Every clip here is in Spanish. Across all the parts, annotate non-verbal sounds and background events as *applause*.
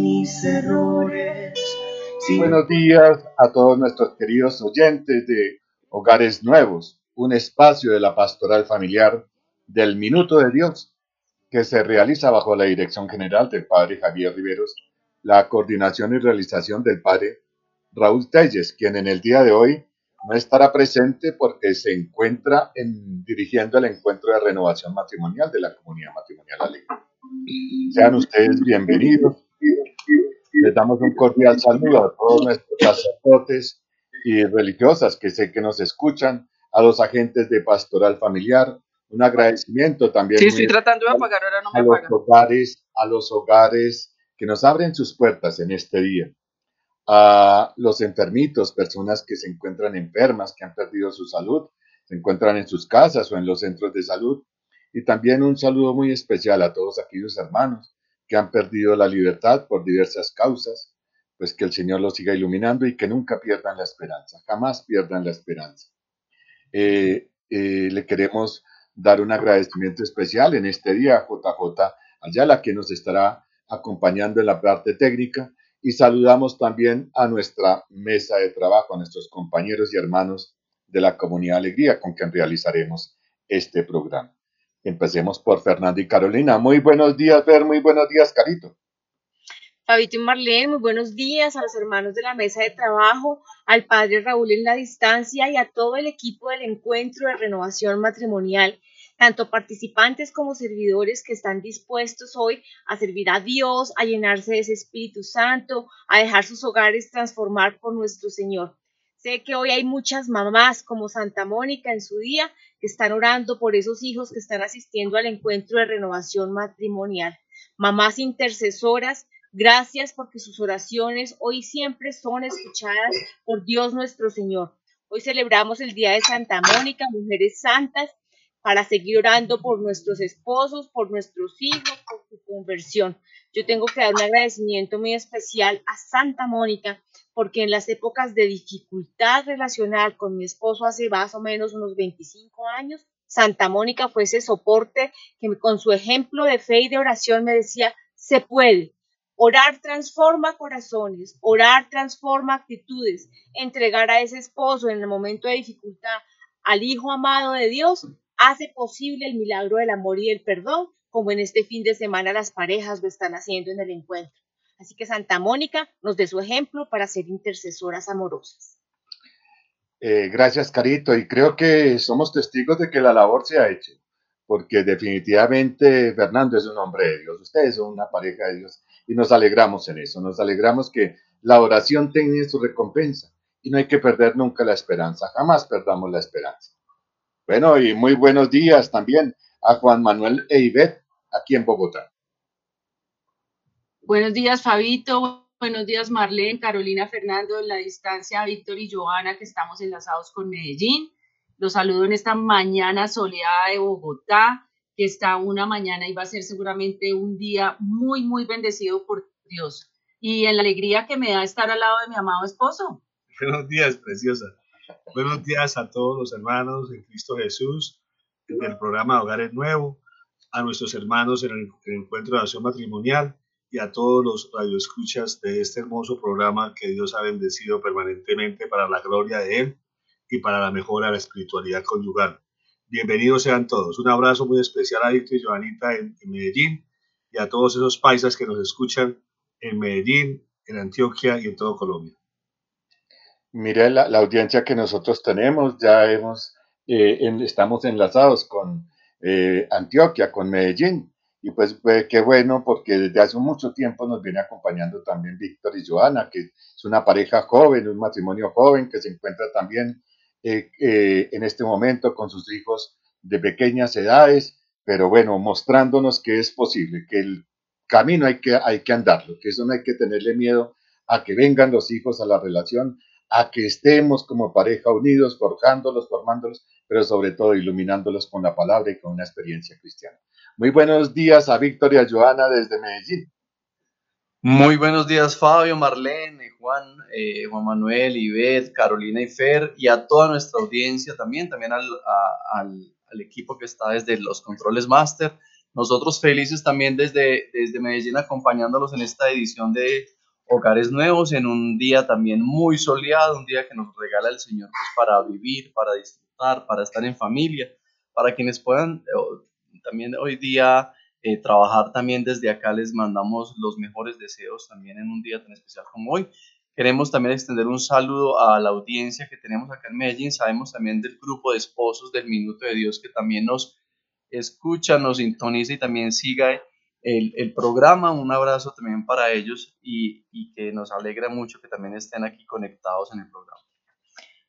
Mis errores. Buenos días a todos nuestros queridos oyentes de Hogares Nuevos, un espacio de la pastoral familiar del Minuto de Dios, que se realiza bajo la dirección general del Padre Javier Riveros, la coordinación y realización del Padre Raúl Telles, quien en el día de hoy no estará presente porque se encuentra en, dirigiendo el encuentro de renovación matrimonial de la comunidad matrimonial alegre. Sean ustedes bienvenidos. Les damos un cordial saludo a todos nuestros sacerdotes y religiosas que sé que nos escuchan, a los agentes de pastoral familiar, un agradecimiento también. Sí, estoy tratando de apagar, ahora no me a los hogares, a los hogares que nos abren sus puertas en este día a los enfermitos, personas que se encuentran enfermas, que han perdido su salud, se encuentran en sus casas o en los centros de salud. Y también un saludo muy especial a todos aquellos hermanos que han perdido la libertad por diversas causas, pues que el Señor los siga iluminando y que nunca pierdan la esperanza, jamás pierdan la esperanza. Eh, eh, le queremos dar un agradecimiento especial en este día a JJ Ayala, que nos estará acompañando en la parte técnica, y saludamos también a nuestra mesa de trabajo, a nuestros compañeros y hermanos de la comunidad Alegría con quien realizaremos este programa. Empecemos por Fernando y Carolina. Muy buenos días, Fer, muy buenos días, Carito. Fabito y Marlene, muy buenos días a los hermanos de la mesa de trabajo, al padre Raúl en la distancia y a todo el equipo del encuentro de renovación matrimonial tanto participantes como servidores que están dispuestos hoy a servir a Dios, a llenarse de ese Espíritu Santo, a dejar sus hogares transformar por nuestro Señor. Sé que hoy hay muchas mamás como Santa Mónica en su día que están orando por esos hijos que están asistiendo al encuentro de renovación matrimonial. Mamás intercesoras, gracias porque sus oraciones hoy siempre son escuchadas por Dios nuestro Señor. Hoy celebramos el Día de Santa Mónica, mujeres santas, para seguir orando por nuestros esposos, por nuestros hijos, por su conversión. Yo tengo que dar un agradecimiento muy especial a Santa Mónica, porque en las épocas de dificultad relacional con mi esposo hace más o menos unos 25 años, Santa Mónica fue ese soporte que con su ejemplo de fe y de oración me decía, se puede. Orar transforma corazones, orar transforma actitudes, entregar a ese esposo en el momento de dificultad al Hijo amado de Dios hace posible el milagro del amor y del perdón, como en este fin de semana las parejas lo están haciendo en el encuentro. Así que Santa Mónica nos dé su ejemplo para ser intercesoras amorosas. Eh, gracias, Carito. Y creo que somos testigos de que la labor se ha hecho, porque definitivamente Fernando es un hombre de Dios, ustedes son una pareja de Dios y nos alegramos en eso, nos alegramos que la oración tenga su recompensa y no hay que perder nunca la esperanza, jamás perdamos la esperanza. Bueno, y muy buenos días también a Juan Manuel Eibet, aquí en Bogotá. Buenos días, Fabito. Buenos días, Marlene, Carolina, Fernando, en la distancia, Víctor y Joana, que estamos enlazados con Medellín. Los saludo en esta mañana soleada de Bogotá, que está una mañana y va a ser seguramente un día muy, muy bendecido por Dios. Y en la alegría que me da estar al lado de mi amado esposo. *laughs* Buenos días, preciosa. Buenos días a todos los hermanos en Cristo Jesús, en el programa Hogares Nuevo, a nuestros hermanos en el, encuentro de acción matrimonial y a todos los radioescuchas de este hermoso programa que Dios ha bendecido permanentemente para la gloria de Él y para la mejora de la espiritualidad conyugal. Bienvenidos sean todos. Un abrazo muy especial a Víctor y Joanita en Medellín y a todos esos paisas que nos escuchan en Medellín, en Antioquia y en todo Colombia. Mire la, audiencia que nosotros tenemos, ya hemos, eh, estamos enlazados con eh, Antioquia, con Medellín, Y pues, pues, qué bueno, porque desde hace mucho tiempo nos viene acompañando también Víctor y Joana, que es una pareja joven, un matrimonio joven que se encuentra también eh, eh, en este momento con sus hijos de pequeñas edades, pero bueno, mostrándonos que es posible, que el camino hay que, hay que andarlo, que eso no hay que tenerle miedo a que vengan los hijos a la relación, a que estemos como pareja unidos, forjándolos, formándolos, pero sobre todo iluminándolos con la palabra y con una experiencia cristiana. Muy buenos días a Víctor y a Joana desde Medellín. Muy buenos días, Fabio, Marlene, Juan, eh, Juan Manuel, Ivette, Carolina y Fer, y a toda nuestra audiencia también, también al, al, equipo que está desde los controles máster. Nosotros felices también desde, desde Medellín acompañándolos en esta edición de Hogares Nuevos, en un día también muy soleado, un día que nos regala el Señor pues, para vivir, para disfrutar, para estar en familia, para quienes puedan también hoy día eh, trabajar también desde acá. Les mandamos los mejores deseos también en un día tan especial como hoy. Queremos también extender un saludo a la audiencia que tenemos acá en Medellín. Sabemos también del grupo de esposos del Minuto de Dios que también nos escucha, nos sintoniza y también siga el, el programa. Un abrazo también para ellos y, y que nos alegra mucho que también estén aquí conectados en el programa.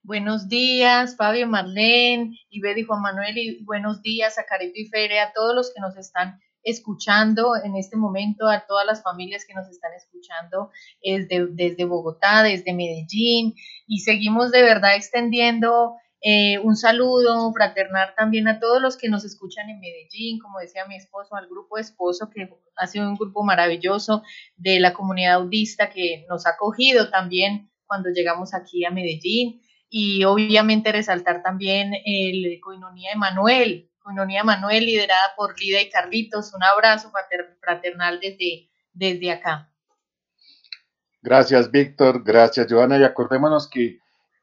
Buenos días, Fabio, Marlene, Ibed y Juan Manuel, y buenos días a Carito y Fere, a todos los que nos están escuchando en este momento, a todas las familias que nos están escuchando desde, desde Bogotá, desde Medellín, y seguimos de verdad extendiendo eh, un saludo fraternal también a todos los que nos escuchan en Medellín, como decía mi esposo, al grupo esposo, que ha sido un grupo maravilloso de la comunidad audista que nos ha acogido también cuando llegamos aquí a Medellín y obviamente resaltar también el Coinonía de Manuel, Coinonía Manuel liderada por Lida y Carlitos. Un abrazo fraternal desde, desde acá. Gracias, Víctor. Gracias, Joana. Y acordémonos que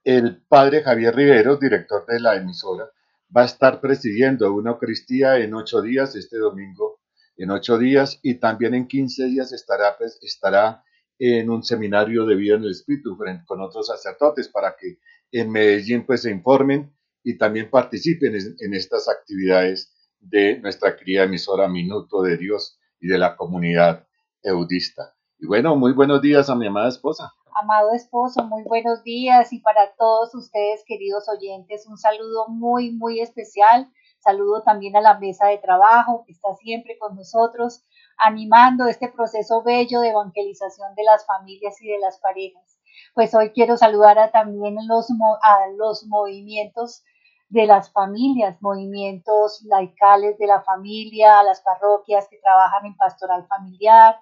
el padre Javier Riveros, director de la emisora, va a estar presidiendo una Eucaristía en ocho días, este domingo en ocho días, y también en quince días estará, pues, estará en un seminario de vida en el Espíritu con otros sacerdotes para que en Medellín pues se informen y también participen en, estas actividades de nuestra querida emisora Minuto de Dios y de la comunidad eudista. Y bueno, muy buenos días a mi amada esposa. Amado esposo, muy buenos días y para todos ustedes, queridos oyentes, un saludo muy, muy especial. Saludo también a la mesa de trabajo que está siempre con nosotros, animando este proceso bello de evangelización de las familias y de las parejas pues hoy quiero saludar a también los, a los movimientos de las familias, movimientos laicales de la familia, a las parroquias que trabajan en pastoral familiar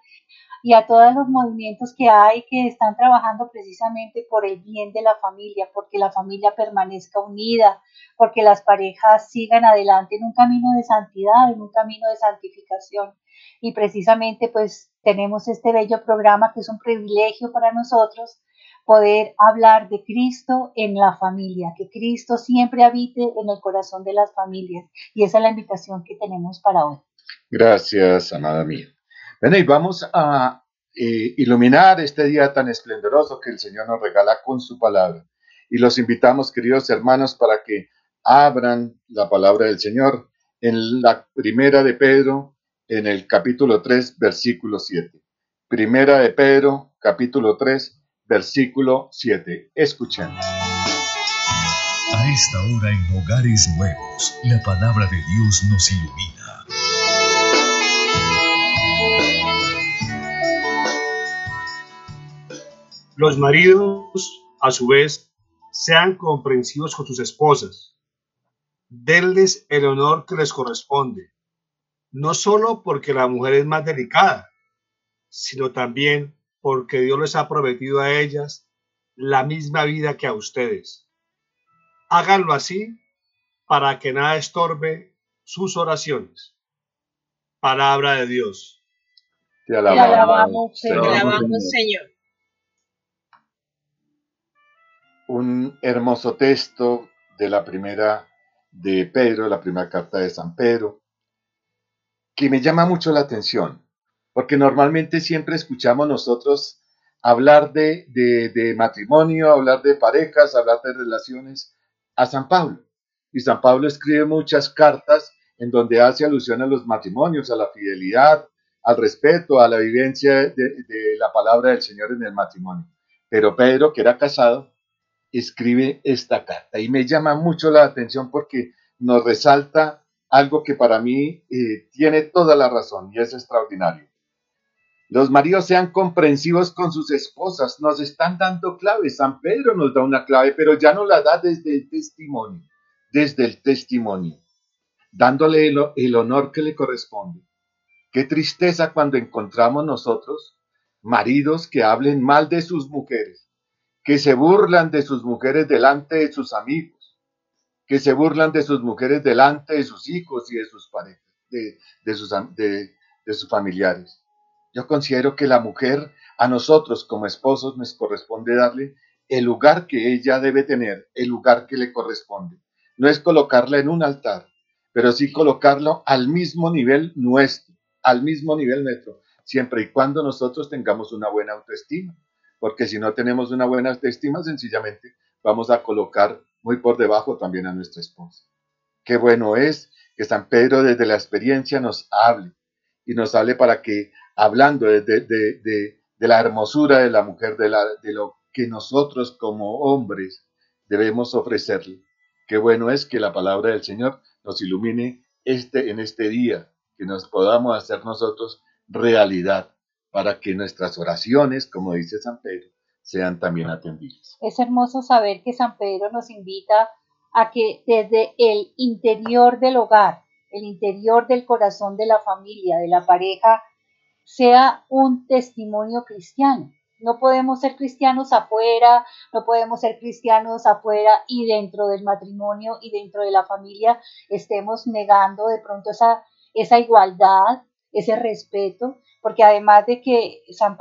y a todos los movimientos que hay que están trabajando precisamente por el bien de la familia, porque la familia permanezca unida, porque las parejas sigan adelante en un camino de santidad, en un camino de santificación. Y precisamente pues tenemos este bello programa que es un privilegio para nosotros poder hablar de Cristo en la familia, que Cristo siempre habite en el corazón de las familias. Y esa es la invitación que tenemos para hoy. Gracias, amada mía. Bueno, y vamos a eh, iluminar este día tan esplendoroso que el Señor nos regala con su palabra. Y los invitamos, queridos hermanos, para que abran la palabra del Señor en la primera de Pedro, en el capítulo 3, versículo 7. Primera de Pedro, capítulo 3, versículo 7. Escuchemos. A esta hora en Hogares Nuevos, la palabra de Dios nos ilumina. Los maridos, a su vez, sean comprensivos con sus esposas. Denles el honor que les corresponde, no solo porque la mujer es más delicada, sino también porque Dios les ha prometido a ellas la misma vida que a ustedes. Háganlo así para que nada estorbe sus oraciones. Palabra de Dios. Te alabamos, Señor. Un hermoso texto de la primera de Pedro, la primera carta de San Pedro, que me llama mucho la atención porque normalmente siempre escuchamos nosotros hablar de, de, matrimonio, hablar de parejas, hablar de relaciones a San Pablo. Y San Pablo escribe muchas cartas en donde hace alusión a los matrimonios, a la fidelidad, al respeto, a la vivencia de, de la palabra del Señor en el matrimonio. Pero Pedro, que era casado, escribe esta carta y me llama mucho la atención porque nos resalta algo que para mí eh, tiene toda la razón y es extraordinario. Los maridos sean comprensivos con sus esposas, nos están dando claves. San Pedro nos da una clave, pero ya no la da desde el testimonio, desde el testimonio, dándole el, el honor que le corresponde. Qué tristeza cuando encontramos nosotros maridos que hablen mal de sus mujeres, que se burlan de sus mujeres delante de sus amigos que se burlan de sus mujeres delante de sus hijos y de sus parejas, de, sus, de, sus familiares. Yo considero que la mujer, a nosotros como esposos, nos corresponde darle el lugar que ella debe tener, el lugar que le corresponde. No es colocarla en un altar, pero sí colocarlo al mismo nivel nuestro, al mismo nivel nuestro, siempre y cuando nosotros tengamos una buena autoestima. Porque si no tenemos una buena autoestima, sencillamente vamos a colocar muy por debajo también a nuestra esposa. Qué bueno es que San Pedro desde la experiencia nos hable y nos hable para que, hablando de, de, la hermosura de la mujer, de, la, de lo que nosotros como hombres debemos ofrecerle, qué bueno es que la palabra del Señor nos ilumine este, en este día, que nos podamos hacer nosotros realidad, para que nuestras oraciones, como dice San Pedro, sean también atendidos. Es hermoso saber que San Pedro nos invita a que desde el interior del hogar, el interior del corazón de la familia, de la pareja, sea un testimonio cristiano. No podemos ser cristianos afuera, no podemos ser cristianos afuera y dentro del matrimonio y dentro de la familia estemos negando de pronto esa, esa igualdad, ese respeto, porque además de que San,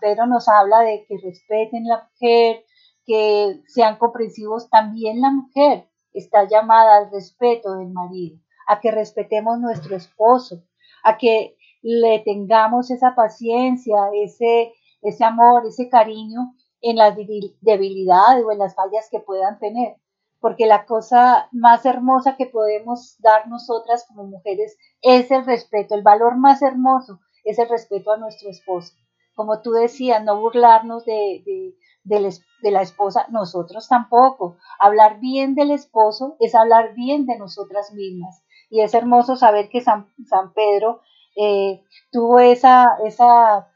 Pedro nos habla de que respeten la mujer, que sean comprensivos, también la mujer está llamada al respeto del marido, a que respetemos nuestro esposo, a que le tengamos esa paciencia, ese, ese amor, ese cariño en las debilidades o en las fallas que puedan tener. Porque la cosa más hermosa que podemos dar nosotras como mujeres es el respeto, el valor más hermoso es el respeto a nuestro esposo. Como tú decías, no burlarnos de, de, la esposa, nosotros tampoco. Hablar bien del esposo es hablar bien de nosotras mismas. Y es hermoso saber que San, San Pedro eh, tuvo esa, esa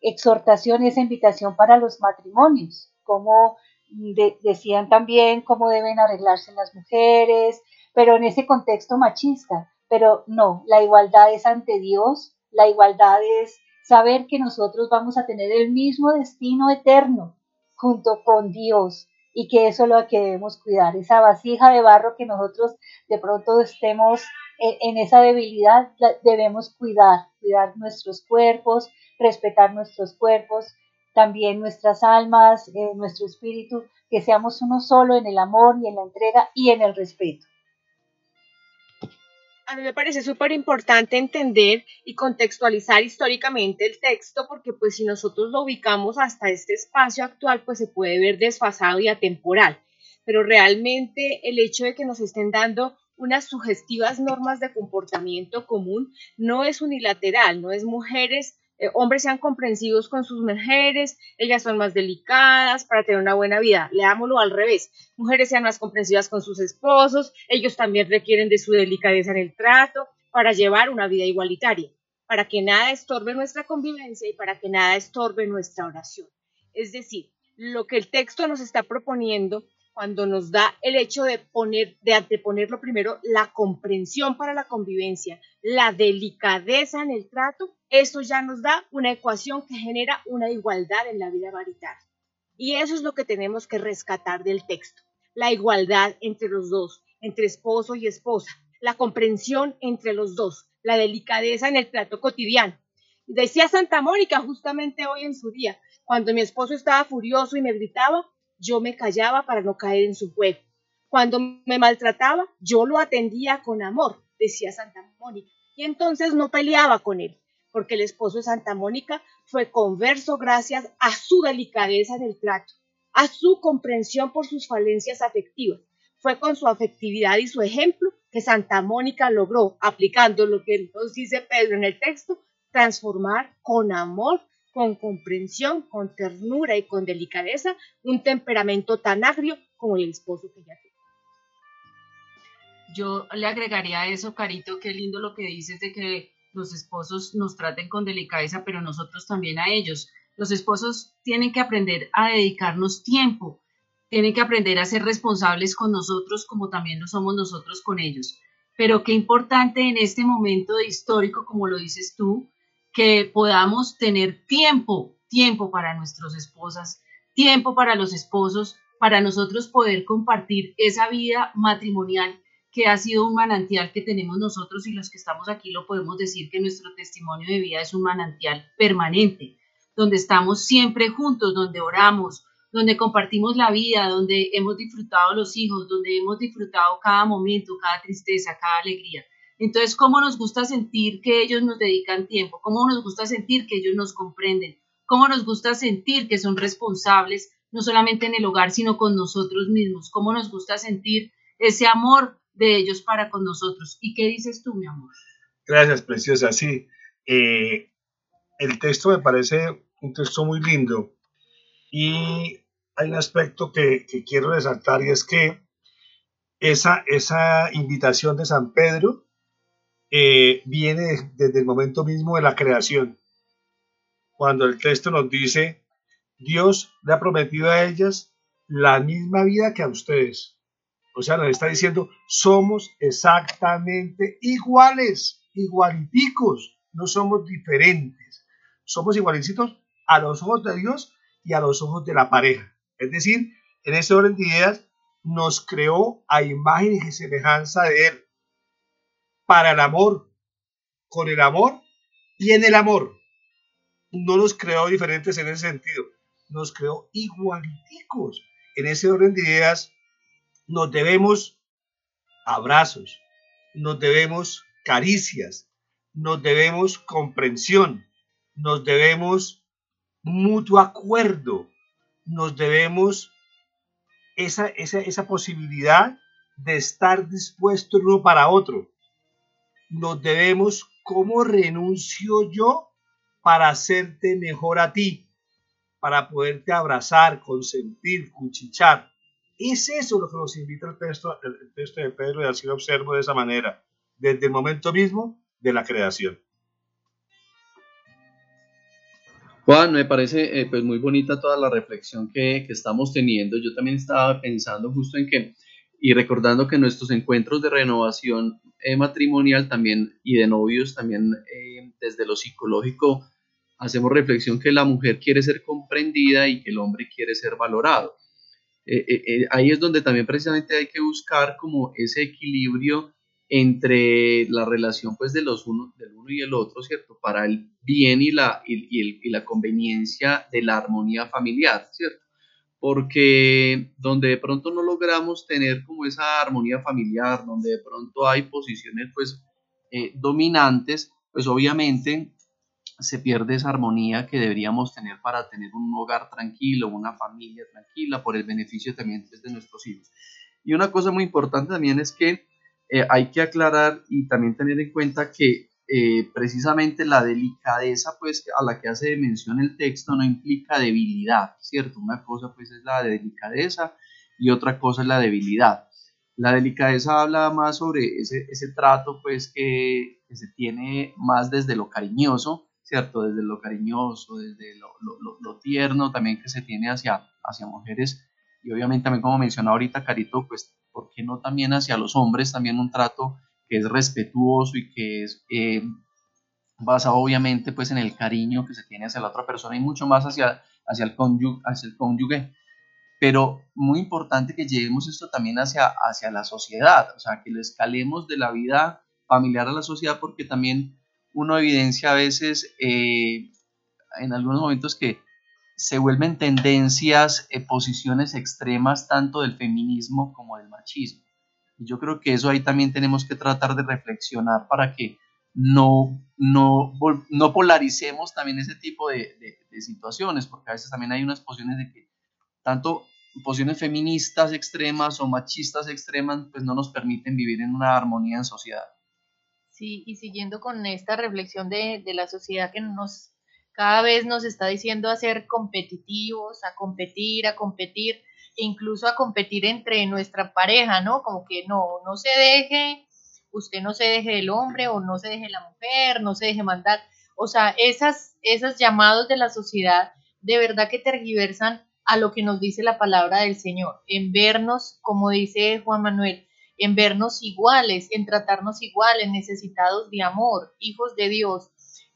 exhortación y esa invitación para los matrimonios, como decían también cómo deben arreglarse las mujeres, pero en ese contexto machista. Pero no, la igualdad es ante Dios, la igualdad es saber que nosotros vamos a tener el mismo destino eterno junto con Dios y que eso es lo que debemos cuidar, esa vasija de barro que nosotros de pronto estemos en, esa debilidad, debemos cuidar, cuidar nuestros cuerpos, respetar nuestros cuerpos, también nuestras almas, eh, nuestro espíritu, que seamos uno solo en el amor y en la entrega y en el respeto a mí me parece súper importante entender y contextualizar históricamente el texto porque pues si nosotros lo ubicamos hasta este espacio actual pues se puede ver desfasado y atemporal. Pero realmente el hecho de que nos estén dando unas sugestivas normas de comportamiento común no es unilateral, no es mujeres eh, hombres sean comprensivos con sus mujeres, ellas son más delicadas para tener una buena vida. Leámoslo al revés. Mujeres sean más comprensivas con sus esposos, ellos también requieren de su delicadeza en el trato para llevar una vida igualitaria, para que nada estorbe nuestra convivencia y para que nada estorbe nuestra oración. Es decir, lo que el texto nos está proponiendo cuando nos da el hecho de poner, de anteponerlo primero, la comprensión para la convivencia, la delicadeza en el trato, eso ya nos da una ecuación que genera una igualdad en la vida marital. Y eso es lo que tenemos que rescatar del texto, la igualdad entre los dos, entre esposo y esposa, la comprensión entre los dos, la delicadeza en el trato cotidiano. Decía Santa Mónica justamente hoy en su día, cuando mi esposo estaba furioso y me gritaba, yo me callaba para no caer en su juego. Cuando me maltrataba, yo lo atendía con amor, decía Santa Mónica, y entonces no peleaba con él, porque el esposo de Santa Mónica fue converso gracias a su delicadeza en el trato, a su comprensión por sus falencias afectivas. Fue con su afectividad y su ejemplo que Santa Mónica logró, aplicando lo que nos dice Pedro en el texto, transformar con amor, con comprensión, con ternura y con delicadeza un temperamento tan agrio como el esposo que ella tiene. Yo le agregaría a eso, Carito, qué lindo lo que dices de que los esposos nos traten con delicadeza, pero nosotros también a ellos. Los esposos tienen que aprender a dedicarnos tiempo, tienen que aprender a ser responsables con nosotros como también lo somos nosotros con ellos. Pero qué importante en este momento histórico, como lo dices tú, que podamos tener tiempo, tiempo para nuestras esposas, tiempo para los esposos, para nosotros poder compartir esa vida matrimonial que ha sido un manantial que tenemos nosotros y los que estamos aquí lo podemos decir que nuestro testimonio de vida es un manantial permanente, donde estamos siempre juntos, donde oramos, donde compartimos la vida, donde hemos disfrutado los hijos, donde hemos disfrutado cada momento, cada tristeza, cada alegría. Entonces, ¿cómo nos gusta sentir que ellos nos dedican tiempo? ¿Cómo nos gusta sentir que ellos nos comprenden? ¿Cómo nos gusta sentir que son responsables, no solamente en el hogar, sino con nosotros mismos? ¿Cómo nos gusta sentir ese amor de ellos para con nosotros. ¿Y qué dices tú, mi amor? Gracias, preciosa. Sí, eh, el texto me parece un texto muy lindo y hay un aspecto que, quiero resaltar y es que esa, esa invitación de San Pedro eh, viene desde el momento mismo de la creación, cuando el texto nos dice, Dios le ha prometido a ellas la misma vida que a ustedes. O sea, nos está diciendo, somos exactamente iguales, igualiticos, no somos diferentes. Somos igualicitos a los ojos de Dios y a los ojos de la pareja. Es decir, en ese orden de ideas nos creó a imagen y semejanza de Él. Para el amor, con el amor y en el amor. No nos creó diferentes en ese sentido. Nos creó igualiticos. En ese orden de ideas nos debemos abrazos, nos debemos caricias, nos debemos comprensión, nos debemos mutuo acuerdo, nos debemos esa, esa, esa posibilidad de estar dispuesto uno para otro. Nos debemos cómo renuncio yo para hacerte mejor a ti, para poderte abrazar, consentir, cuchichar. Es eso lo que nos invita el texto, el texto de Pedro y así lo observo de esa manera, desde el momento mismo de la creación. Juan, me parece eh, pues muy bonita toda la reflexión que, que, estamos teniendo. Yo también estaba pensando justo en que, y recordando que nuestros encuentros de renovación eh, matrimonial también y de novios también eh, desde lo psicológico hacemos reflexión que la mujer quiere ser comprendida y que el hombre quiere ser valorado. Eh, eh, eh, ahí es donde también precisamente hay que buscar como ese equilibrio entre la relación pues de los uno, del uno y el otro, ¿cierto? Para el bien y la, y, la conveniencia de la armonía familiar, ¿cierto? Porque donde de pronto no logramos tener como esa armonía familiar, donde de pronto hay posiciones pues dominantes, pues obviamente se pierde esa armonía que deberíamos tener para tener un hogar tranquilo, una familia tranquila, por el beneficio también pues, de nuestros hijos. Y una cosa muy importante también es que eh, hay que aclarar y también tener en cuenta que eh, precisamente la delicadeza pues a la que hace mención el texto no implica debilidad, ¿cierto? Una cosa pues es la delicadeza y otra cosa es la debilidad. La delicadeza habla más sobre ese, ese trato pues que, se tiene más desde lo cariñoso, ¿cierto? Desde lo cariñoso, desde lo, lo, tierno también que se tiene hacia, hacia mujeres y obviamente también como mencionaba ahorita Carito, pues, ¿por qué no también hacia los hombres también un trato que es respetuoso y que es eh, basado obviamente pues en el cariño que se tiene hacia la otra persona y mucho más hacia, hacia, el, cónyuge, hacia el cónyuge? Pero muy importante que llevemos esto también hacia, hacia la sociedad, o sea, que lo escalemos de la vida familiar a la sociedad porque también uno evidencia a veces eh, en algunos momentos que se vuelven tendencias, eh, posiciones extremas tanto del feminismo como del machismo. Y yo creo que eso ahí también tenemos que tratar de reflexionar para que no, no, no polaricemos también ese tipo de, de, situaciones, porque a veces también hay unas posiciones de que tanto posiciones feministas extremas o machistas extremas, pues no nos permiten vivir en una armonía en sociedad. Sí, y siguiendo con esta reflexión de, de la sociedad que nos cada vez nos está diciendo a ser competitivos, a competir, a competir, incluso a competir entre nuestra pareja, ¿no? Como que no, no se deje, usted no se deje del hombre o no se deje la mujer, no se deje mandar. O sea, esas, esos llamados de la sociedad de verdad que tergiversan a lo que nos dice la palabra del Señor, en vernos, como dice Juan Manuel, en vernos iguales, en tratarnos iguales, necesitados de amor, hijos de Dios.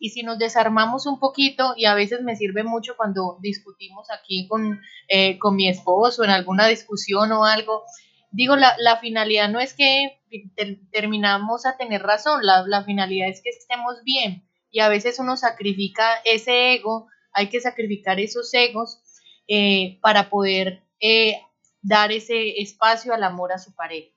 Y si nos desarmamos un poquito, y a veces me sirve mucho cuando discutimos aquí con, eh, con mi esposo en alguna discusión o algo, digo, la, la finalidad no es que terminamos a tener razón, la, la finalidad es que estemos bien. Y a veces uno sacrifica ese ego, hay que sacrificar esos egos eh, para poder eh, dar ese espacio al amor a su pareja.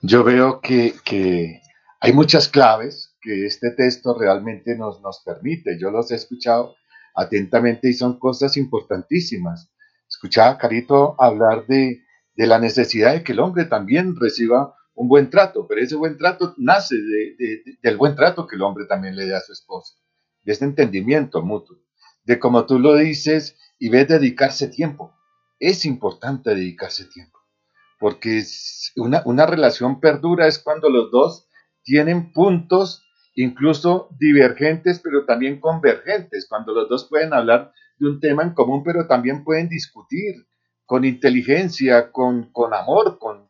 Yo veo que, que, hay muchas claves que este texto realmente nos, nos permite. Yo los he escuchado atentamente y son cosas importantísimas. Escuchaba a Carito hablar de, de la necesidad de que el hombre también reciba un buen trato, pero ese buen trato nace de, del buen trato que el hombre también le da a su esposa de este entendimiento mutuo, de como tú lo dices y ves dedicarse tiempo. Es importante dedicarse tiempo, porque una, una relación perdura es cuando los dos tienen puntos incluso divergentes, pero también convergentes, cuando los dos pueden hablar de un tema en común, pero también pueden discutir con inteligencia, con, con amor, con,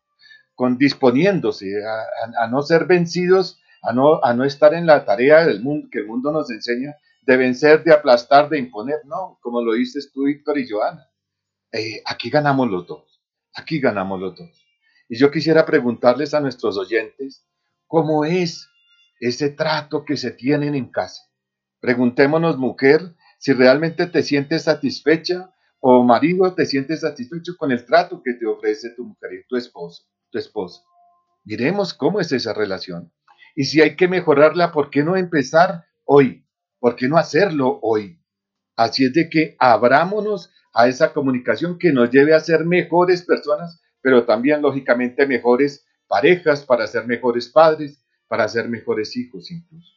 con disponiéndose a, no ser vencidos a no, a no estar en la tarea del mundo que el mundo nos enseña de vencer, de aplastar, de imponer. No, como lo dices tú, Víctor y Joana. Eh, aquí ganamos los dos. Aquí ganamos los dos. Y yo quisiera preguntarles a nuestros oyentes, ¿cómo es ese trato que se tienen en casa? Preguntémonos, mujer, si realmente te sientes satisfecha o marido te sientes satisfecho con el trato que te ofrece tu mujer y tu esposo, tu esposa. Miremos cómo es esa relación. Y si hay que mejorarla, ¿por qué no empezar hoy? ¿Por qué no hacerlo hoy? Así es de que abrámonos a esa comunicación que nos lleve a ser mejores personas, pero también lógicamente mejores parejas para ser mejores padres, para ser mejores hijos incluso.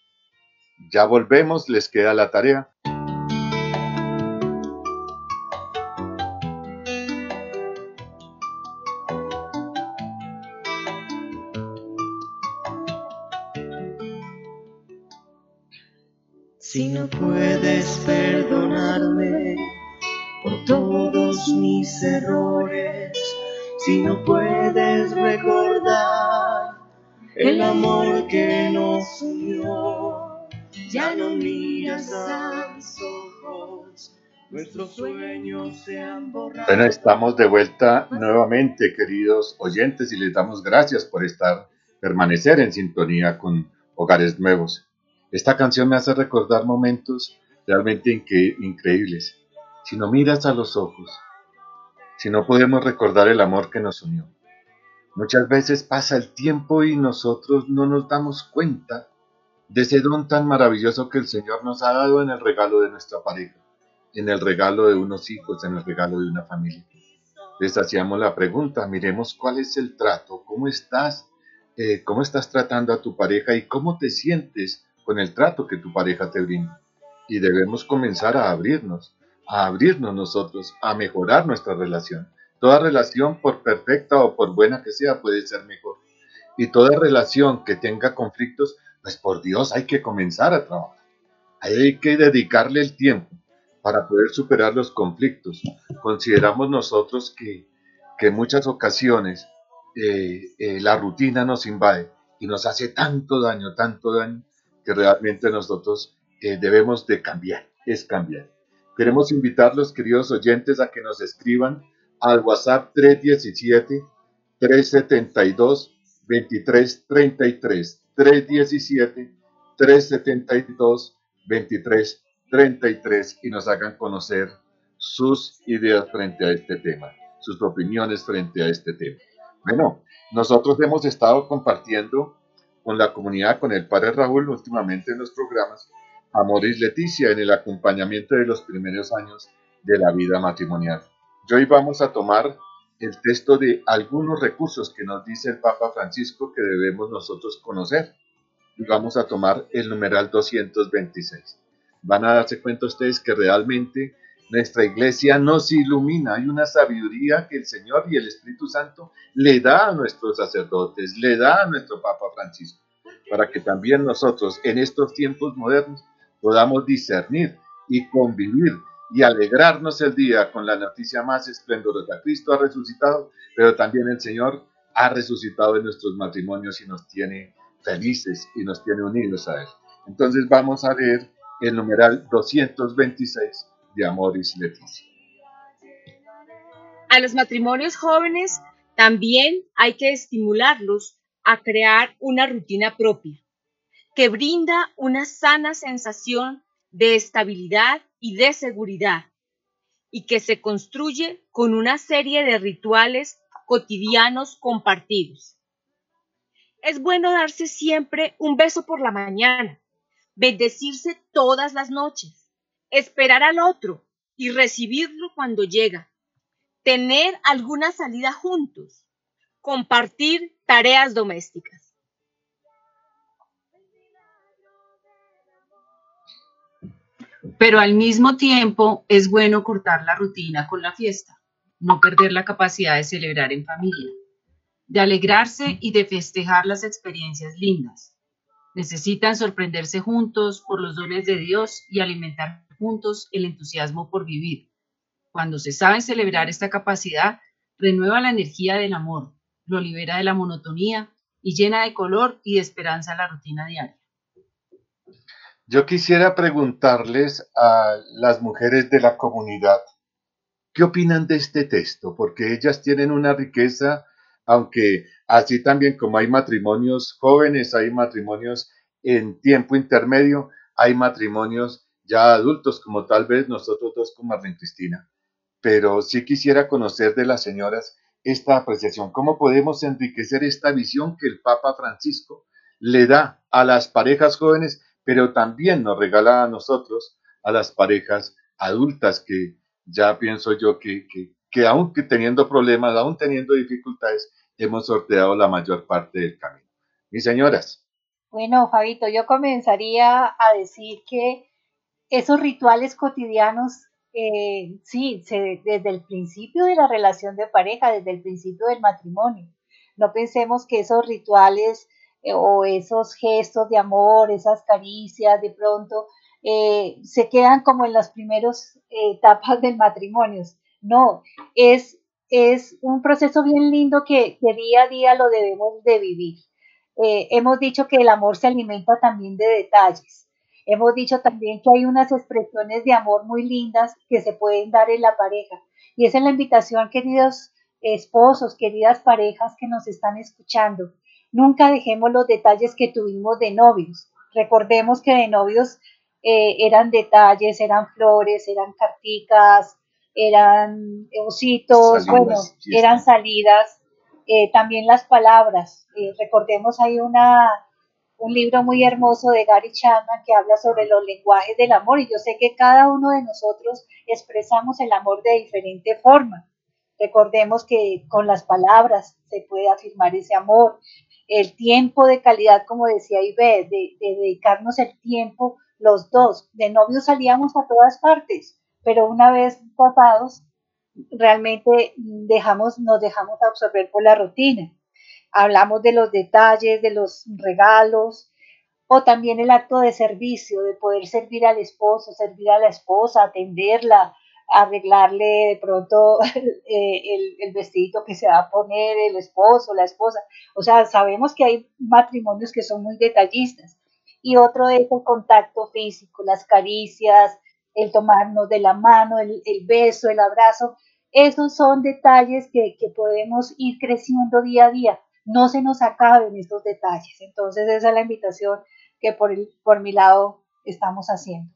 Ya volvemos, les queda la tarea. Si no puedes perdonarme por todos mis errores, si no puedes recordar el amor que nos unió, ya no miras a mis ojos, nuestros sueños se han borrado. Bueno, estamos de vuelta nuevamente, queridos oyentes, y les damos gracias por estar, permanecer en sintonía con Hogares Nuevos. Esta canción me hace recordar momentos realmente increíbles. Si no miras a los ojos, si no podemos recordar el amor que nos unió. Muchas veces pasa el tiempo y nosotros no nos damos cuenta de ese don tan maravilloso que el Señor nos ha dado en el regalo de nuestra pareja, en el regalo de unos hijos, en el regalo de una familia. Les hacíamos la pregunta, miremos cuál es el trato, cómo estás, eh, cómo estás tratando a tu pareja y cómo te sientes con el trato que tu pareja te brinda. Y debemos comenzar a abrirnos, a abrirnos nosotros, a mejorar nuestra relación. Toda relación, por perfecta o por buena que sea, puede ser mejor. Y toda relación que tenga conflictos, pues por Dios hay que comenzar a trabajar. Hay que dedicarle el tiempo para poder superar los conflictos. Consideramos nosotros que, que en muchas ocasiones eh, eh, la rutina nos invade y nos hace tanto daño, tanto daño, que realmente nosotros eh, debemos de cambiar, es cambiar. Queremos invitar los queridos oyentes a que nos escriban al WhatsApp 317 372 2333 317 372 2333 y nos hagan conocer sus ideas frente a este tema, sus opiniones frente a este tema. Bueno, nosotros hemos estado compartiendo con la comunidad, con el padre Raúl últimamente en los programas, Amoris Leticia en el acompañamiento de los primeros años de la vida matrimonial. Y hoy vamos a tomar el texto de algunos recursos que nos dice el Papa Francisco que debemos nosotros conocer. Y vamos a tomar el numeral 226. Van a darse cuenta ustedes que realmente nuestra iglesia nos ilumina. Hay una sabiduría que el Señor y el Espíritu Santo le da a nuestros sacerdotes, le da a nuestro Papa Francisco, para que también nosotros en estos tiempos modernos podamos discernir y convivir y alegrarnos el día con la noticia más esplendorosa. Cristo ha resucitado, pero también el Señor ha resucitado en nuestros matrimonios y nos tiene felices y nos tiene unidos a Él. Entonces vamos a leer el numeral 226 de Amoris Leticia. A los matrimonios jóvenes también hay que estimularlos a crear una rutina propia que brinda una sana sensación de estabilidad y de seguridad, y que se construye con una serie de rituales cotidianos compartidos. Es bueno darse siempre un beso por la mañana, bendecirse todas las noches, esperar al otro y recibirlo cuando llega, tener alguna salida juntos, compartir tareas domésticas. Pero al mismo tiempo es bueno cortar la rutina con la fiesta, no perder la capacidad de celebrar en familia, de alegrarse y de festejar las experiencias lindas. Necesitan sorprenderse juntos por los dones de Dios y alimentar juntos el entusiasmo por vivir. Cuando se sabe celebrar esta capacidad, renueva la energía del amor, lo libera de la monotonía y llena de color y de esperanza la rutina diaria. Yo quisiera preguntarles a las mujeres de la comunidad, ¿qué opinan de este texto? Porque ellas tienen una riqueza, aunque así también como hay matrimonios jóvenes, hay matrimonios en tiempo intermedio, hay matrimonios ya adultos, como tal vez nosotros dos con Marlene Cristina. Pero sí quisiera conocer de las señoras esta apreciación, cómo podemos enriquecer esta visión que el Papa Francisco le da a las parejas jóvenes pero también nos regala a nosotros, a las parejas adultas, que ya pienso yo que, que, aunque teniendo problemas, aún teniendo dificultades, hemos sorteado la mayor parte del camino. Mis señoras. Bueno, Fabito, yo comenzaría a decir que esos rituales cotidianos, eh, sí, desde el principio de la relación de pareja, desde el principio del matrimonio. No pensemos que esos rituales o esos gestos de amor, esas caricias de pronto, eh, se quedan como en las primeras etapas del matrimonio. No, es, es un proceso bien lindo que, día a día lo debemos de vivir. Eh, hemos dicho que el amor se alimenta también de detalles. Hemos dicho también que hay unas expresiones de amor muy lindas que se pueden dar en la pareja. Y esa es la invitación, queridos esposos, queridas parejas que nos están escuchando. Nunca dejemos los detalles que tuvimos de novios. Recordemos que de novios eh, eran detalles, eran flores, eran carticas, eran ositos, bueno, eran salidas, eh, también las palabras. Eh, recordemos hay una, un libro muy hermoso de Gary Chapman que habla sobre los lenguajes del amor y yo sé que cada uno de nosotros expresamos el amor de diferente forma. Recordemos que con las palabras se puede afirmar ese amor, el tiempo de calidad, como decía Ibe, de, dedicarnos el tiempo los dos. De novios salíamos a todas partes, pero una vez pasados, realmente dejamos, nos dejamos absorber por la rutina. Hablamos de los detalles, de los regalos, o también el acto de servicio, de poder servir al esposo, servir a la esposa, atenderla, arreglarle de pronto *laughs* eh, el, el, vestidito que se va a poner el esposo, la esposa. O sea, sabemos que hay matrimonios que son muy detallistas. Y otro es el contacto físico, las caricias, el tomarnos de la mano, el, el beso, el abrazo. Esos son detalles que, que, podemos ir creciendo día a día. No se nos acaben estos detalles. Entonces esa es la invitación que por, el, por mi lado estamos haciendo.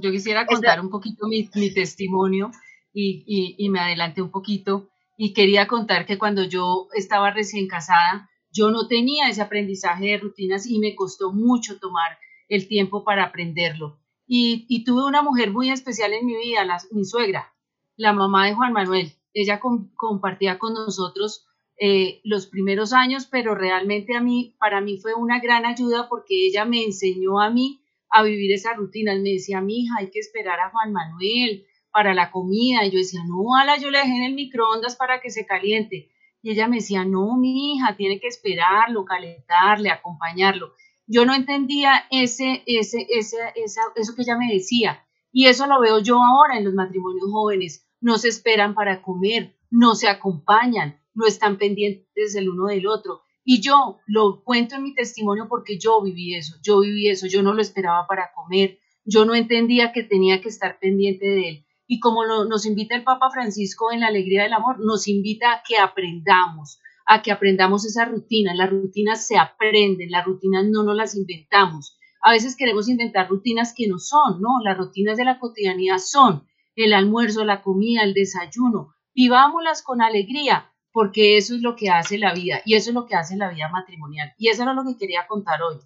Yo quisiera contar un poquito mi, testimonio y, y, me adelanté un poquito y quería contar que cuando yo estaba recién casada, yo no tenía ese aprendizaje de rutinas y me costó mucho tomar el tiempo para aprenderlo. Y, tuve una mujer muy especial en mi vida, mi suegra, la mamá de Juan Manuel. Ella compartía con nosotros eh, los primeros años, pero realmente a mí, para mí fue una gran ayuda porque ella me enseñó a mí a vivir esas rutinas. Me decía, mi hija, hay que esperar a Juan Manuel para la comida. Y yo decía, no, ala, yo le dejé en el microondas para que se caliente. Y ella me decía, no, mi hija, tiene que esperarlo, calentarle, acompañarlo. Yo no entendía ese, ese, ese, eso que ella me decía. Y eso lo veo yo ahora en los matrimonios jóvenes. No se esperan para comer, no se acompañan, no están pendientes el uno del otro. Y yo lo cuento en mi testimonio porque yo viví eso, yo viví eso, yo no lo esperaba para comer, yo no entendía que tenía que estar pendiente de él. Y como nos invita el Papa Francisco en la alegría del amor, nos invita a que aprendamos, a que aprendamos esa rutina. Las rutinas se aprenden, las rutinas no nos las inventamos. A veces queremos inventar rutinas que no son, ¿no? Las rutinas de la cotidianidad son el almuerzo, la comida, el desayuno. Vivámoslas con alegría, porque eso es lo que hace la vida y eso es lo que hace la vida matrimonial. Y eso era lo que quería contar hoy.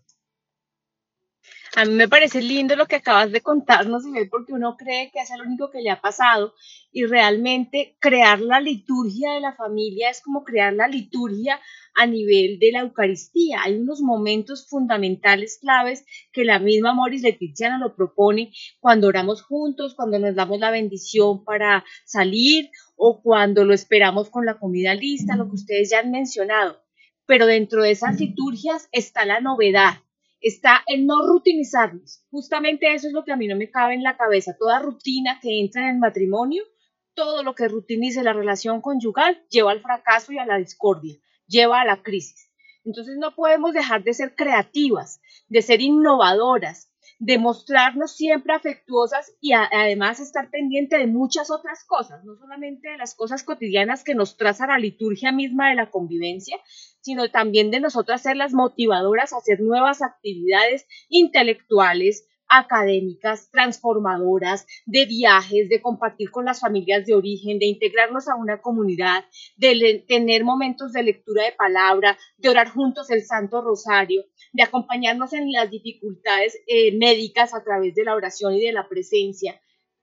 A mí me parece lindo lo que acabas de contarnos, Isabel, porque uno cree que es lo único que le ha pasado y realmente crear la liturgia de la familia es como crear la liturgia a nivel de la Eucaristía. Hay unos momentos fundamentales, claves, que la misma Moris Leticia nos lo propone cuando oramos juntos, cuando nos damos la bendición para salir o cuando lo esperamos con la comida lista, lo que ustedes ya han mencionado. Pero dentro de esas liturgias está la novedad, está el no rutinizarnos. Justamente eso es lo que a mí no me cabe en la cabeza. Toda rutina que entra en el matrimonio, todo lo que rutinice la relación conyugal, lleva al fracaso y a la discordia, lleva a la crisis. Entonces no podemos dejar de ser creativas, de ser innovadoras, de mostrarnos siempre afectuosas y además estar pendiente de muchas otras cosas, no solamente de las cosas cotidianas que nos traza la liturgia misma de la convivencia, sino también de nosotras ser las motivadoras a hacer nuevas actividades intelectuales, académicas, transformadoras, de viajes, de compartir con las familias de origen, de integrarnos a una comunidad, de tener momentos de lectura de palabra, de orar juntos el Santo Rosario, de acompañarnos en las dificultades eh, médicas a través de la oración y de la presencia.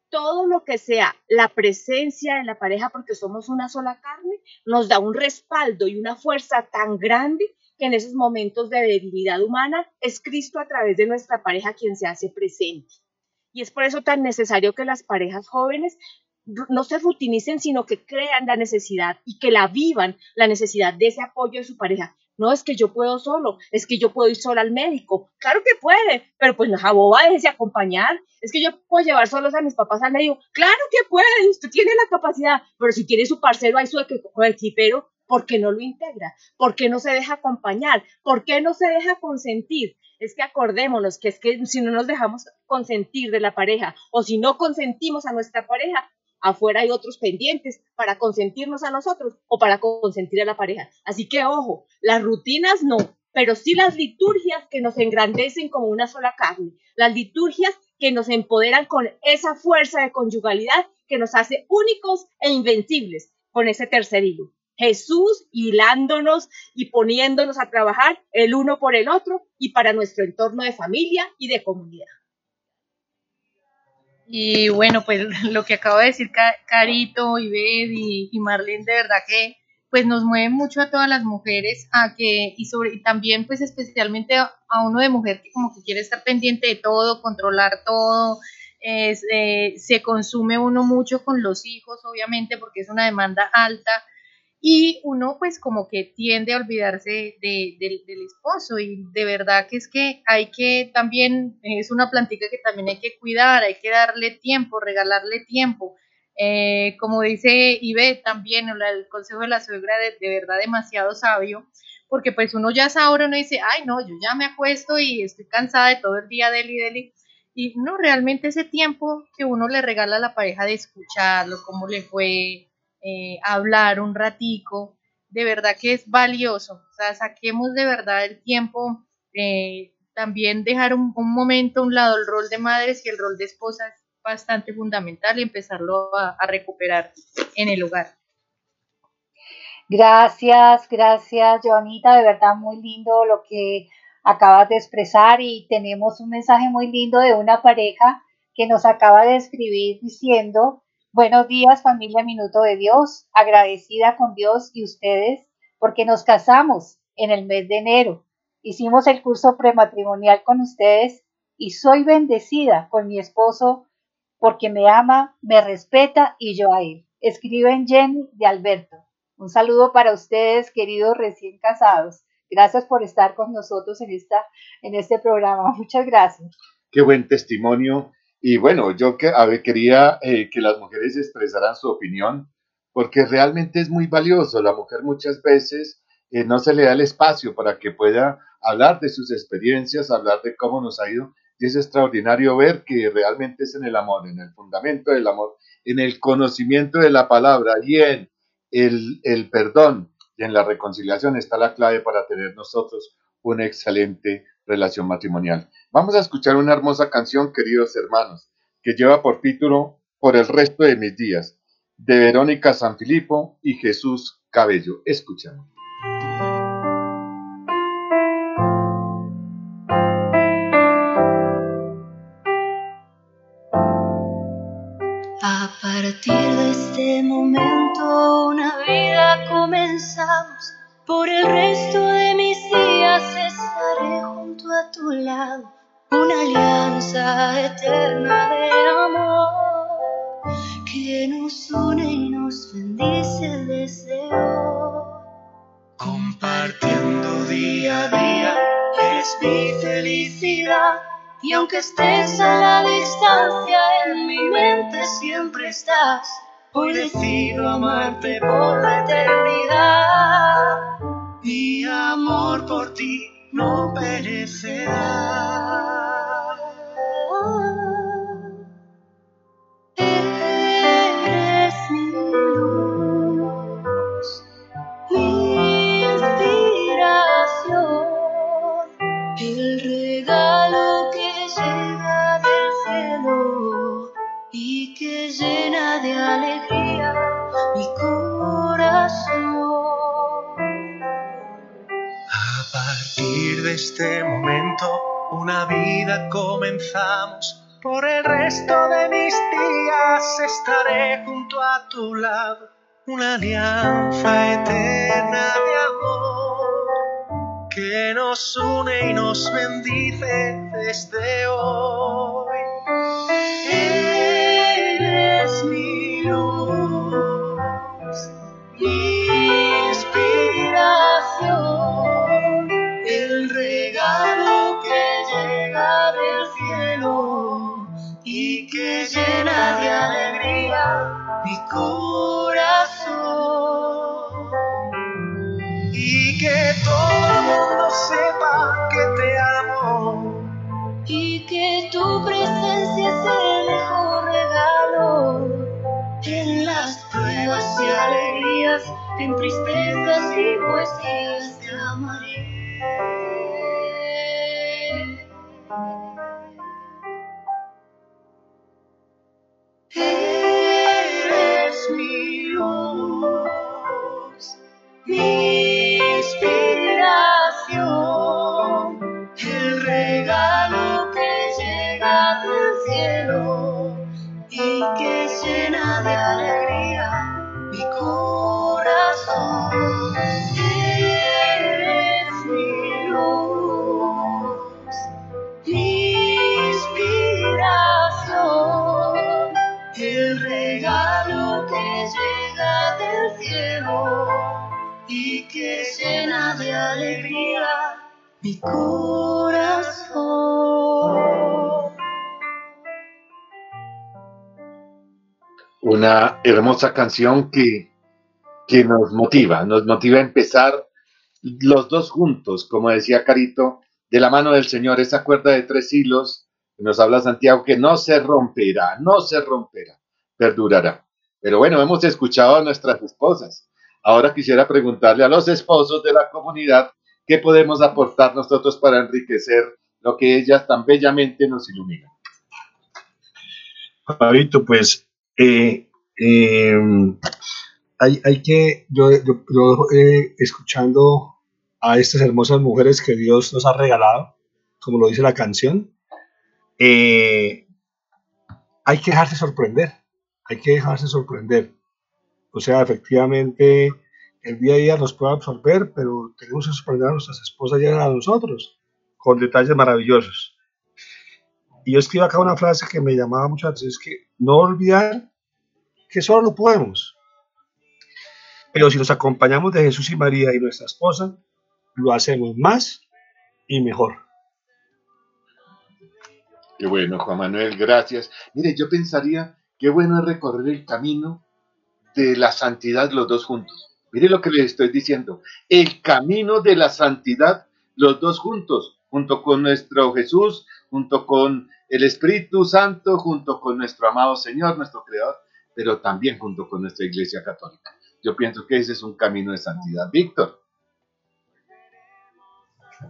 Todo lo que sea la presencia de la pareja, porque somos una sola carne, nos da un respaldo y una fuerza tan grande en esos momentos de debilidad humana es Cristo a través de nuestra pareja quien se hace presente. Y es por eso tan necesario que las parejas jóvenes no se rutinicen, sino que crean la necesidad y que la vivan, la necesidad de ese apoyo de su pareja. No es que yo puedo solo, es que yo puedo ir sola al médico. Claro que puede, pero pues es boba, déjese acompañar. Es que yo puedo llevar solos a mis papás al médico. Claro que puede, usted tiene la capacidad, pero si quiere su parcero, hay su equipero, ¿por qué no lo integra? ¿Por qué no se deja acompañar? ¿Por qué no se deja consentir? Es que acordémonos que es que si no nos dejamos consentir de la pareja o si no consentimos a nuestra pareja, afuera hay otros pendientes para consentirnos a nosotros o para consentir a la pareja. Así que ojo, las rutinas no, pero sí las liturgias que nos engrandecen como una sola carne, las liturgias que nos empoderan con esa fuerza de conyugalidad que nos hace únicos e invencibles con ese tercer hilo. Jesús hilándonos y poniéndonos a trabajar el uno por el otro y para nuestro entorno de familia y de comunidad. Y bueno, pues *laughs* lo que acabo de decir Carito, Ibed y, y Marlene, de verdad que pues nos mueve mucho a todas las mujeres a que, y sobre, y también pues especialmente a, uno de mujer que como que quiere estar pendiente de todo, controlar todo, eh, se consume uno mucho con los hijos, obviamente, porque es una demanda alta, y uno pues como que tiende a olvidarse de, del esposo y de verdad que es que hay que también, es una plantica que también hay que cuidar, hay que darle tiempo, regalarle tiempo. Eh, como dice Ibe también, el consejo de la suegra de, de, verdad demasiado sabio, porque pues uno ya es ahora, uno dice, ay no, yo ya me acuesto y estoy cansada de todo el día de él y de él. Y no, realmente ese tiempo que uno le regala a la pareja de escucharlo, cómo le fue, eh, hablar un ratico, de verdad que es valioso. O sea, saquemos de verdad el tiempo, eh, también dejar un, momento a un lado el rol de madres y el rol de esposa es bastante fundamental y empezarlo a recuperar en el hogar. Gracias, gracias, Joanita, de verdad muy lindo lo que acabas de expresar y tenemos un mensaje muy lindo de una pareja que nos acaba de escribir diciendo, buenos días familia Minuto de Dios, agradecida con Dios y ustedes porque nos casamos en el mes de enero. Hicimos el curso prematrimonial con ustedes y soy bendecida con mi esposo porque me ama, me respeta y yo a él. Escriben Jenny de Alberto. Un saludo para ustedes, queridos recién casados. Gracias por estar con nosotros en, esta, en este programa. Muchas gracias. Qué buen testimonio. Y bueno, yo que, a quería eh, que las mujeres expresaran su opinión, porque realmente es muy valioso. La mujer muchas veces eh, no se le da el espacio para que pueda hablar de sus experiencias, hablar de cómo nos ha ido. Y es extraordinario ver que realmente es en el amor, en el fundamento del amor, en el conocimiento de la palabra y en el, el perdón y en la reconciliación está la clave para tener nosotros una excelente relación matrimonial. Vamos a escuchar una hermosa canción, queridos hermanos, que lleva por título Por el resto de mis días, de Verónica Sanfilippo y Jesús Cabello. Escuchamos. A partir de este momento una vida comenzamos. Por el resto de días estaré junto a tu lado. Una alianza eterna de amor que nos une y nos bendice desde hoy. Compartiendo día a día, eres mi felicidad. Y aunque estés a la distancia, en mi mente siempre estás. Hoy decido amarte por la eternidad. Mi amor por ti no perecerá. Una vida comenzamos. Por el resto de mis días estaré junto a tu lado. Una alianza eterna de amor que nos une y nos bendice desde hoy. Mi corazón. Y que todo el mundo sepa que te amo. y que tu presencia es el mejor regalo en las pruebas y alegrías, en tristezas y poesías te amaré. Mi Una hermosa canción que, que nos motiva, nos motiva a empezar los dos juntos, como decía Carito, de la mano del Señor, esa cuerda de tres hilos, que nos habla Santiago, que no se romperá, no se romperá, perdurará. Pero bueno, hemos escuchado a nuestras esposas. Ahora quisiera preguntarle a los esposos de la comunidad qué podemos aportar nosotros para enriquecer lo que ellas tan bellamente nos iluminan. Fabito, pues eh, eh, hay, hay que, yo, yo, eh, escuchando a estas hermosas mujeres que Dios nos ha regalado, como lo dice la canción, eh, hay que dejarse sorprender, hay que dejarse sorprender. O sea, efectivamente, el día a día nos puede absorber, pero tenemos que sorprender a nuestras esposas y a nosotros con detalles maravillosos. Y yo escribo acá una frase que me llamaba mucho la atención, es que no olvidar que solo lo podemos. Pero si nos acompañamos de Jesús y María y nuestra esposa, lo hacemos más y mejor. Qué bueno, Juan Manuel, gracias. Mire, yo pensaría, qué bueno es recorrer el camino de la santidad los dos juntos. Mire lo que le estoy diciendo, el camino de la santidad los dos juntos, junto con nuestro Jesús, junto con el Espíritu Santo, junto con nuestro amado Señor, nuestro Creador, pero también junto con nuestra Iglesia Católica. Yo pienso que ese es un camino de santidad. Víctor.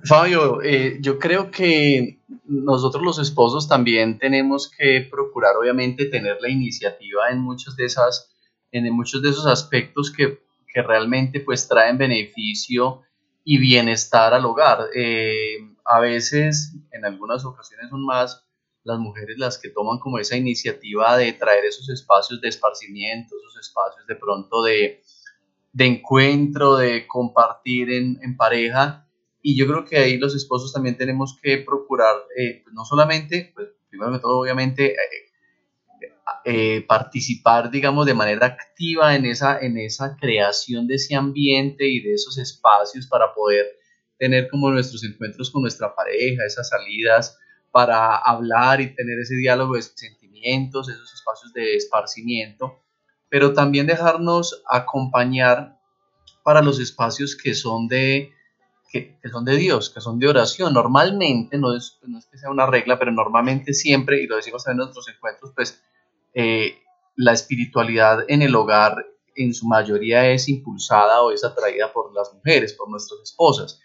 Fabio, eh, yo creo que nosotros los esposos también tenemos que procurar, obviamente, tener la iniciativa en muchos de esas, en muchos de esos aspectos que, que realmente pues traen beneficio y bienestar al hogar. Eh, a veces, en algunas ocasiones son más las mujeres las que toman como esa iniciativa de traer esos espacios de esparcimiento, esos espacios de pronto de, de encuentro, de compartir en, en, pareja. Y yo creo que ahí los esposos también tenemos que procurar, eh, no solamente, pues, primero que todo, obviamente, eh, eh, participar, digamos, de manera activa en esa, en esa creación de ese ambiente y de esos espacios para poder tener como nuestros encuentros con nuestra pareja, esas salidas para hablar y tener ese diálogo de sentimientos, esos espacios de esparcimiento, pero también dejarnos acompañar para los espacios que son de, que, son de Dios, que son de oración. Normalmente, no es, no es que sea una regla, pero normalmente siempre, y lo decimos en nuestros encuentros, pues eh, la espiritualidad en el hogar en su mayoría es impulsada o es atraída por las mujeres, por nuestras esposas.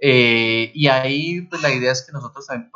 Eh, y ahí pues la idea es que nosotros también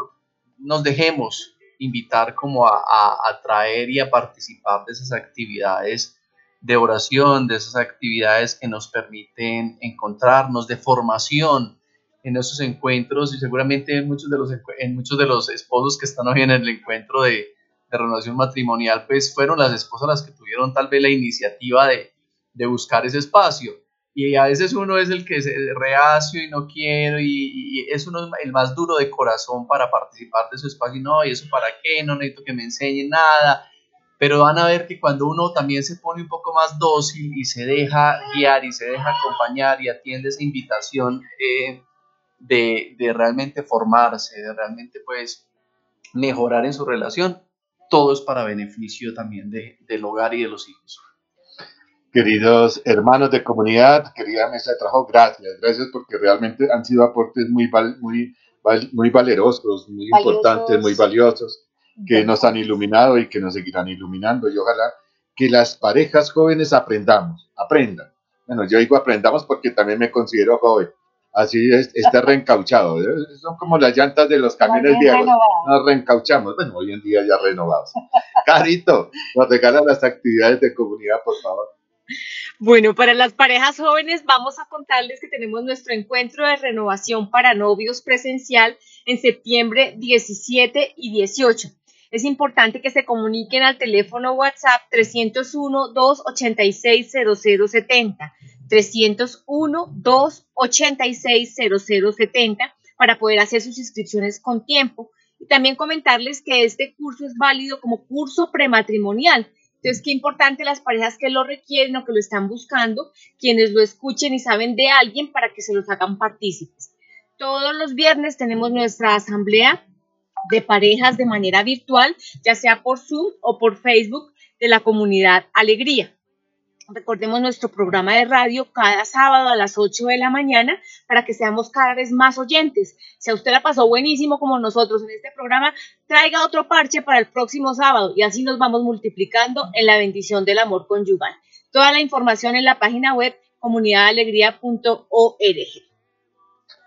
nos dejemos invitar como a, a, atraer y a participar de esas actividades de oración, de esas actividades que nos permiten encontrarnos, de formación en esos encuentros y seguramente muchos de los, en muchos de los esposos que están hoy en el encuentro de, de renovación matrimonial, pues fueron las esposas las que tuvieron tal vez la iniciativa de, de buscar ese espacio. Y a veces uno es el que es reacio y no quiero y, es uno el más duro de corazón para participar de su espacio y no, y eso para qué, no necesito que me enseñen nada. Pero van a ver que cuando uno también se pone un poco más dócil y se deja guiar y se deja acompañar y atiende esa invitación eh, de, de realmente formarse, de realmente pues mejorar en su relación, todo es para beneficio también de, del hogar y de los hijos. Queridos hermanos de comunidad, querida mesa de trabajo, gracias, gracias porque realmente han sido aportes muy, muy, muy valerosos, muy importantes, muy valiosos, que nos han iluminado y que nos seguirán iluminando. Y ojalá que las parejas jóvenes aprendamos, aprendan. Bueno, yo digo aprendamos porque también me considero joven, así es, está *laughs* reencauchado. ¿eh? Son como las llantas de los camiones viejos. Nos reencauchamos. Bueno, hoy en día ya renovados. Carito, nos regala las actividades de comunidad, por favor. Bueno, para las parejas jóvenes vamos a contarles que tenemos nuestro encuentro de renovación para novios presencial en septiembre 17 y 18. Es importante que se comuniquen al teléfono WhatsApp 301-286-0070. 301-286-0070 para poder hacer sus inscripciones con tiempo. Y también comentarles que este curso es válido como curso prematrimonial. Entonces, qué importante las parejas que lo requieren o que lo están buscando, quienes lo escuchen y saben de alguien para que se los hagan partícipes. Todos los viernes tenemos nuestra asamblea de parejas de manera virtual, ya sea por Zoom o por Facebook de la comunidad Alegría. Recordemos nuestro programa de radio cada sábado a las 8 de la mañana para que seamos cada vez más oyentes. Si a usted la pasó buenísimo como nosotros en este programa, traiga otro parche para el próximo sábado y así nos vamos multiplicando en la bendición del amor conyugal. Toda la información en la página web comunidadalegría.org.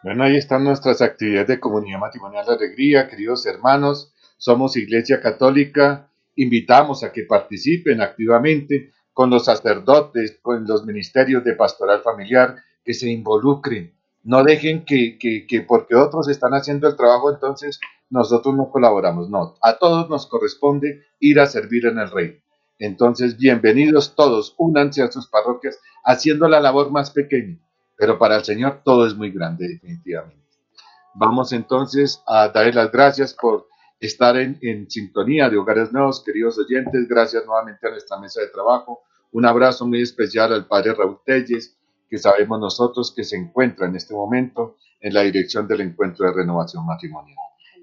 Bueno, ahí están nuestras actividades de Comunidad Matrimonial de Alegría, queridos hermanos. Somos Iglesia Católica. Invitamos a que participen activamente con los sacerdotes, con los ministerios de pastoral familiar, que se involucren. No dejen que, que, que porque otros están haciendo el trabajo, entonces nosotros no colaboramos. No, a todos nos corresponde ir a servir en el reino. Entonces, bienvenidos todos, únanse a sus parroquias haciendo la labor más pequeña, pero para el Señor todo es muy grande, definitivamente. Vamos entonces a darle las gracias por estar en, en, sintonía de Hogares Nuevos, queridos oyentes. Gracias nuevamente a nuestra mesa de trabajo. Un abrazo muy especial al Padre Raúl Telles, que sabemos nosotros que se encuentra en este momento en la dirección del encuentro de renovación matrimonial.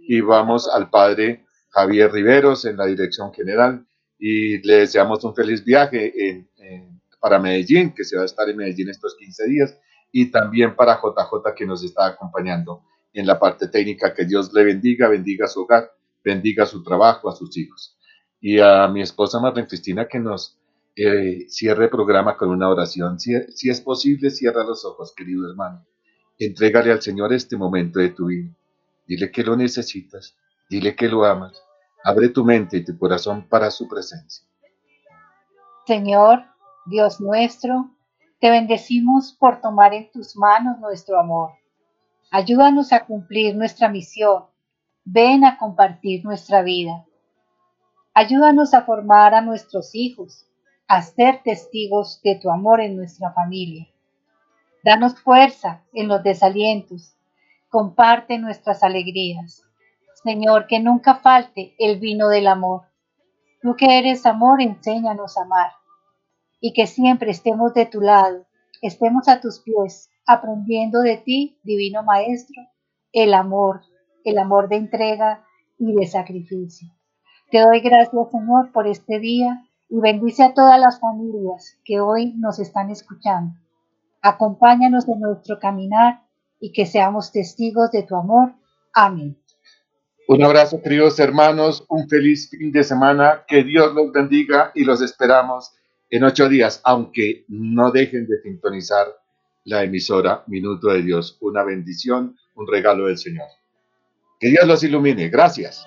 Y vamos al Padre Javier Riveros en la dirección general y le deseamos un feliz viaje en, en, para Medellín, que se va a estar en Medellín estos 15 días, y también para JJ que nos está acompañando en la parte técnica. Que Dios le bendiga, bendiga su hogar, bendiga su trabajo, a sus hijos. Y a mi esposa Marlene Cristina que nos eh, cierre el programa con una oración. Si, si es posible, cierra los ojos, querido hermano. Entrégale al Señor este momento de tu vida. Dile que lo necesitas, dile que lo amas. Abre tu mente y tu corazón para su presencia. Señor, Dios nuestro, te bendecimos por tomar en tus manos nuestro amor. Ayúdanos a cumplir nuestra misión. Ven a compartir nuestra vida. Ayúdanos a formar a nuestros hijos, a testigos de tu amor en nuestra familia. Danos fuerza en los desalientos. Comparte nuestras alegrías. Señor, que nunca falte el vino del amor. Tú que eres amor, enséñanos a amar. Y que siempre estemos de tu lado, estemos a tus pies, aprendiendo de ti, divino Maestro, el amor, el amor de entrega y de sacrificio. Te doy gracias, Señor, por este día y bendice a todas las familias que hoy nos están escuchando. Acompáñanos en nuestro caminar y que seamos testigos de tu amor. Amén. Un abrazo, queridos hermanos, un feliz fin de semana, que Dios los bendiga y los esperamos en ocho días, aunque no dejen de sintonizar la emisora Minuto de Dios, una bendición, un regalo del Señor. Que Dios los ilumine. Gracias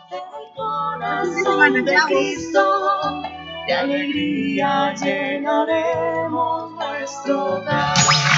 de alegría llenaremos nuestro hogar.